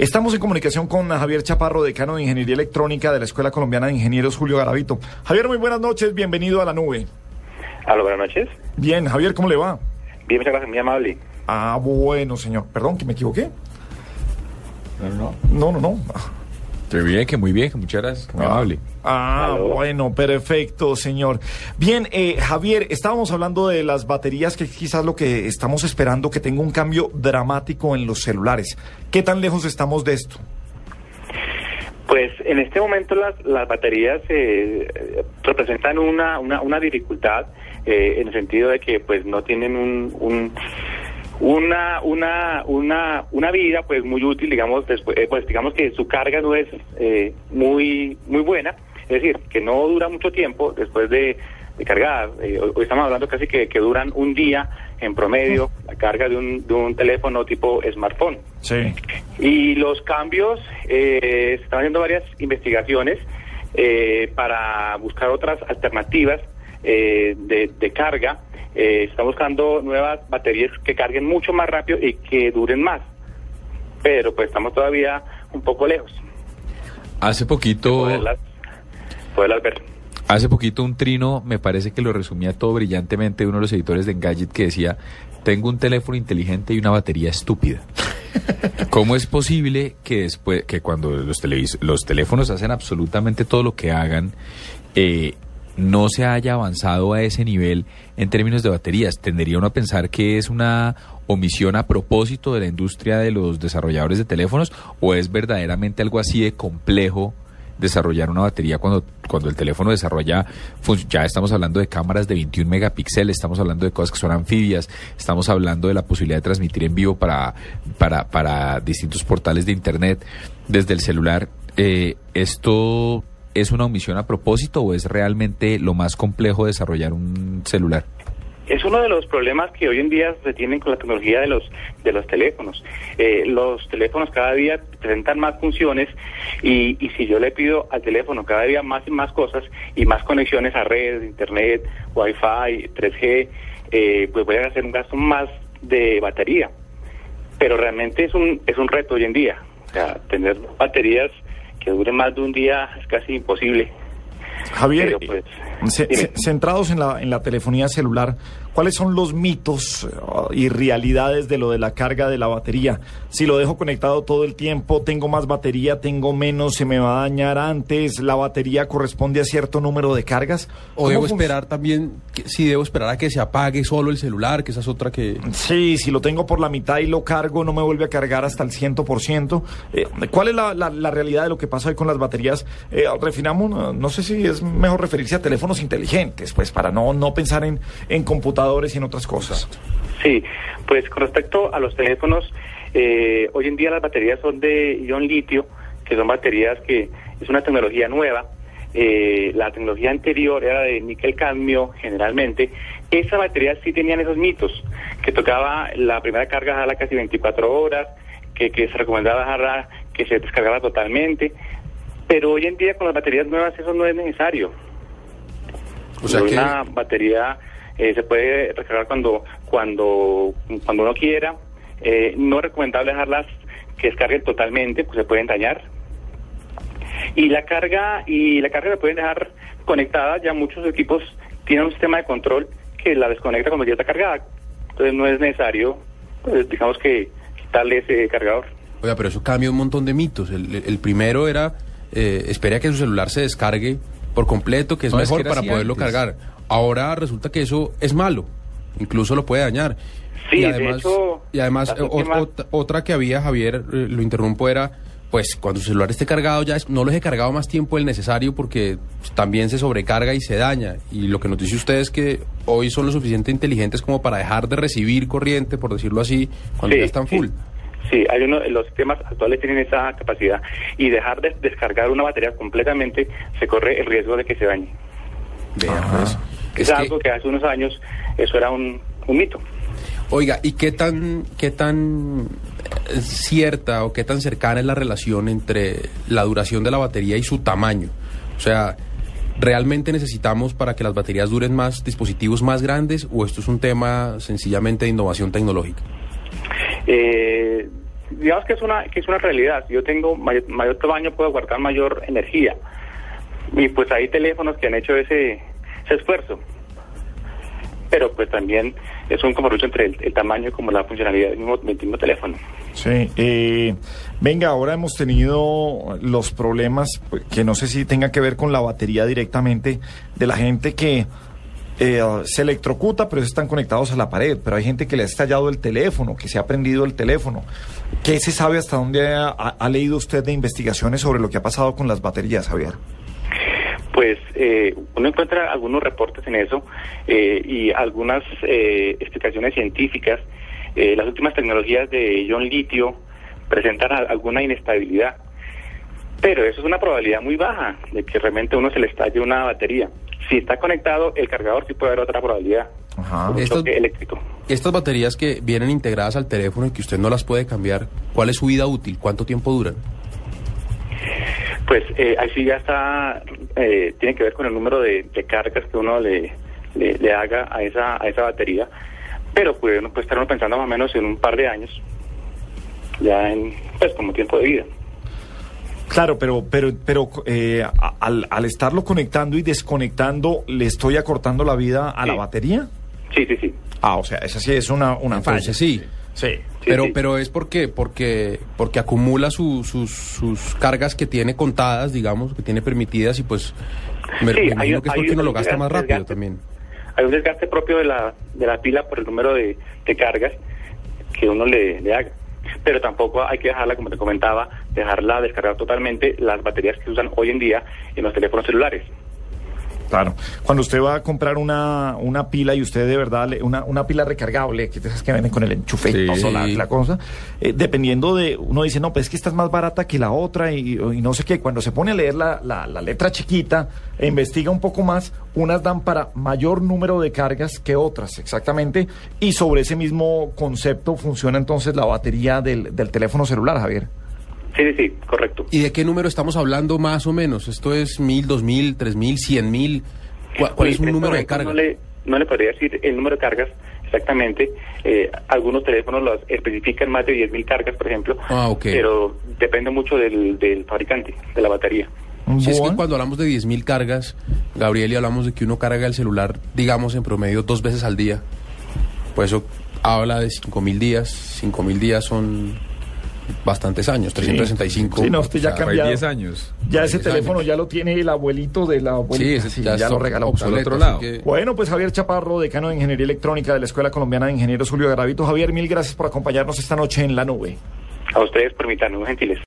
Estamos en comunicación con Javier Chaparro, decano de Ingeniería Electrónica de la Escuela Colombiana de Ingenieros Julio Garavito. Javier, muy buenas noches, bienvenido a la nube. Hola, buenas noches. Bien, Javier, ¿cómo le va? Bien, muchas gracias, muy amable. Ah, bueno, señor. Perdón, que me equivoqué. No, No, no, no. Muy bien, que muy bien, que muchas gracias. Muy amable. Ah, bueno, perfecto, señor. Bien, eh, Javier, estábamos hablando de las baterías, que quizás lo que estamos esperando que tenga un cambio dramático en los celulares. ¿Qué tan lejos estamos de esto? Pues en este momento las, las baterías eh, representan una, una, una dificultad eh, en el sentido de que pues no tienen un, un- una, una, una, una vida pues muy útil, digamos, después, eh, pues digamos que su carga no es eh, muy, muy buena, es decir, que no dura mucho tiempo después de, de cargar. Eh, hoy, hoy estamos hablando casi que, que duran un día en promedio la carga de un, de un teléfono tipo smartphone. Sí. Y los cambios, eh, se están haciendo varias investigaciones eh, para buscar otras alternativas eh, de, de carga. Eh, está buscando nuevas baterías que carguen mucho más rápido y que duren más. Pero pues estamos todavía un poco lejos Hace poquito, poderlas, poderlas ver. hace poquito un trino, me parece que lo resumía todo brillantemente uno de los editores de Engadget que decía, tengo un teléfono inteligente y una batería estúpida. ¿Cómo es posible que después, que cuando los, televis- los teléfonos hacen absolutamente todo lo que hagan, eh, no se haya avanzado a ese nivel en términos de baterías? Tendería uno a pensar que es una omisión a propósito de la industria de los desarrolladores de teléfonos o es verdaderamente algo así de complejo desarrollar una batería cuando, cuando el teléfono desarrolla, ya estamos hablando de cámaras de 21 megapíxeles, estamos hablando de cosas que son anfibias, estamos hablando de la posibilidad de transmitir en vivo para, para, para distintos portales de Internet desde el celular. Eh, ¿Esto es una omisión a propósito o es realmente lo más complejo de desarrollar un celular? Es uno de los problemas que hoy en día se tienen con la tecnología de los de los teléfonos. Eh, los teléfonos cada día presentan más funciones y, y si yo le pido al teléfono cada día más y más cosas y más conexiones a redes, internet, wifi, 3G, eh, pues voy a hacer un gasto más de batería. Pero realmente es un es un reto hoy en día. O sea, tener baterías que duren más de un día es casi imposible. Javier, pues, centrados en la, en la telefonía celular, ¿cuáles son los mitos eh, y realidades de lo de la carga de la batería? Si lo dejo conectado todo el tiempo, tengo más batería, tengo menos, se me va a dañar antes, la batería corresponde a cierto número de cargas. O ¿Cómo debo esperar también, que- si debo esperar a que se apague solo el celular, que esa es otra que... Sí, si lo tengo por la mitad y lo cargo, no me vuelve a cargar hasta el 100%. Eh, ¿Cuál es la, la- la realidad de lo que pasa hoy con las baterías? Eh, refinamos, no, no sé si es mejor referirse a inteligentes, pues para no, no pensar en, en computadores y en otras cosas. Sí, pues con respecto a los teléfonos, eh, hoy en día las baterías son de ion litio, que son baterías que es una tecnología nueva. Eh, la tecnología anterior era de níquel cadmio generalmente. Esas baterías sí tenían esos mitos, que tocaba la primera carga dejarla casi 24 horas, que, que se recomendaba dejarla que se descargara totalmente. Pero hoy en día con las baterías nuevas eso no es necesario. O sea que... Una batería eh, se puede recargar cuando cuando cuando uno quiera. Eh, no es recomendable dejarlas que descarguen totalmente, pues se pueden dañar. Y la carga y la carga la pueden dejar conectada. Ya muchos equipos tienen un sistema de control que la desconecta cuando ya está cargada. Entonces no es necesario, pues, digamos que quitarle ese cargador. Oiga, pero eso cambia un montón de mitos. El, el- primero era, eh, espere a que su celular se descargue por completo, que es No, es mejor que para poderlo antes. cargar. Ahora resulta que eso es malo, incluso lo puede dañar. Sí, y de además, hecho, y además últimas- ot- otra que había, Javier, eh, lo interrumpo, era, pues cuando su celular esté cargado ya es- no lo he cargado más tiempo del necesario porque también se sobrecarga y se daña. Y lo que nos dice usted es que hoy son lo suficiente inteligentes como para dejar de recibir corriente, por decirlo así, cuando Sí, ya están full. Sí, hay uno, los sistemas actuales tienen esa capacidad y dejar de descargar una batería completamente se corre el riesgo de que se dañe. Vea, pues. Es, Es que- algo que hace unos años eso era un, un mito. Oiga, ¿y qué tan, qué tan eh, cierta o qué tan cercana es la relación entre la duración de la batería y su tamaño? O sea, ¿realmente necesitamos para que las baterías duren más dispositivos más grandes o esto es un tema sencillamente de innovación tecnológica? Eh, digamos que es una que es una realidad. Si yo tengo mayor, tamaño, puedo guardar mayor energía. Y pues hay teléfonos que han hecho ese, ese esfuerzo. Pero pues también es un compromiso entre el, el tamaño como la funcionalidad del mismo, del mismo teléfono. Sí, eh, venga, ahora hemos tenido los problemas pues, que no sé si tenga que ver con la batería directamente de la gente que eh, se electrocuta, pero están conectados a la pared, pero hay gente que le ha estallado el teléfono, que se ha prendido el teléfono. ¿Qué se sabe hasta dónde ha, leído usted de investigaciones sobre lo que ha pasado con las baterías, Javier? Pues eh, uno encuentra algunos reportes en eso eh, y algunas eh, explicaciones científicas. Eh, las últimas tecnologías de ion litio presentan alguna inestabilidad, pero eso es una probabilidad muy baja de que realmente uno se le estalle una batería. Si está conectado el cargador, sí puede haber otra probabilidad. Ajá. Un Estas- choque eléctrico. Estas baterías que vienen integradas al teléfono y que usted no las puede cambiar, ¿cuál es su vida útil? ¿Cuánto tiempo duran? Pues eh, ahí sí ya está, eh, tiene que ver con el número de, de cargas que uno le, le, le haga a esa, a esa batería, pero puede, uno puede estar uno pensando más o menos en un par de años, ya en, pues como tiempo de vida. Claro, pero, pero, pero eh, al, al estarlo conectando y desconectando, ¿le estoy acortando la vida a la Sí. batería? Sí, sí, sí. Ah, o sea, esa sí es una, una falla. Entonces, sí. Sí. Pero, sí. pero es porque, porque, porque acumula su- sus, sus cargas que tiene contadas, digamos, que tiene permitidas y pues me, Sí, hay- imagino que es porque uno un lo gasta más rápido desgaste. también. Hay un desgaste propio de la, de la pila por el número de, de cargas que uno le, le haga. Pero tampoco hay que dejarla, como te comentaba, dejarla descargar totalmente las baterías que se usan hoy en día en los teléfonos celulares. Claro. Cuando usted va a comprar una, una pila y usted de verdad, le- una, una pila recargable, que esas que venden con el enchufe Sí. la, la cosa, eh, dependiendo de, uno dice, no, pues es que esta es más barata que la otra y, y no sé qué. Cuando se pone a leer la, la, la letra chiquita e investiga un poco más, unas dan para mayor número de cargas que otras, exactamente. Y sobre ese mismo concepto funciona entonces la batería del, del teléfono celular, Javier. Sí, sí, sí, correcto. ¿Y de qué número estamos hablando más o menos? ¿Esto es mil, dos mil, tres mil, cien mil? ¿Cuál, cuál Oye, es un este número de carga? No le, no le podría decir el número de cargas exactamente. Eh, algunos teléfonos los especifican más de 10.000 cargas, por ejemplo. Ah, ok. Pero depende mucho del, del fabricante, de la batería. Si es que cuando hablamos de 10.000 cargas, Gabriel, y hablamos de que uno carga el celular, digamos, en promedio dos veces al día, pues eso habla de 5.000 días. 5.000 días son bastantes años, 365. Sí, no, usted ya Hay cambiado. 10 años. Ya ese 10 teléfono años. ya lo tiene el abuelito de la abuelita. Sí, ese Sí, ya, lo regaló. obsoleto, Al otro lado. que- Bueno, pues Javier Chaparro, decano de Ingeniería Electrónica de la Escuela Colombiana de Ingenieros Julio Garavito. Javier, mil gracias por acompañarnos esta noche en La Nube. A ustedes, permítanme, muy gentiles.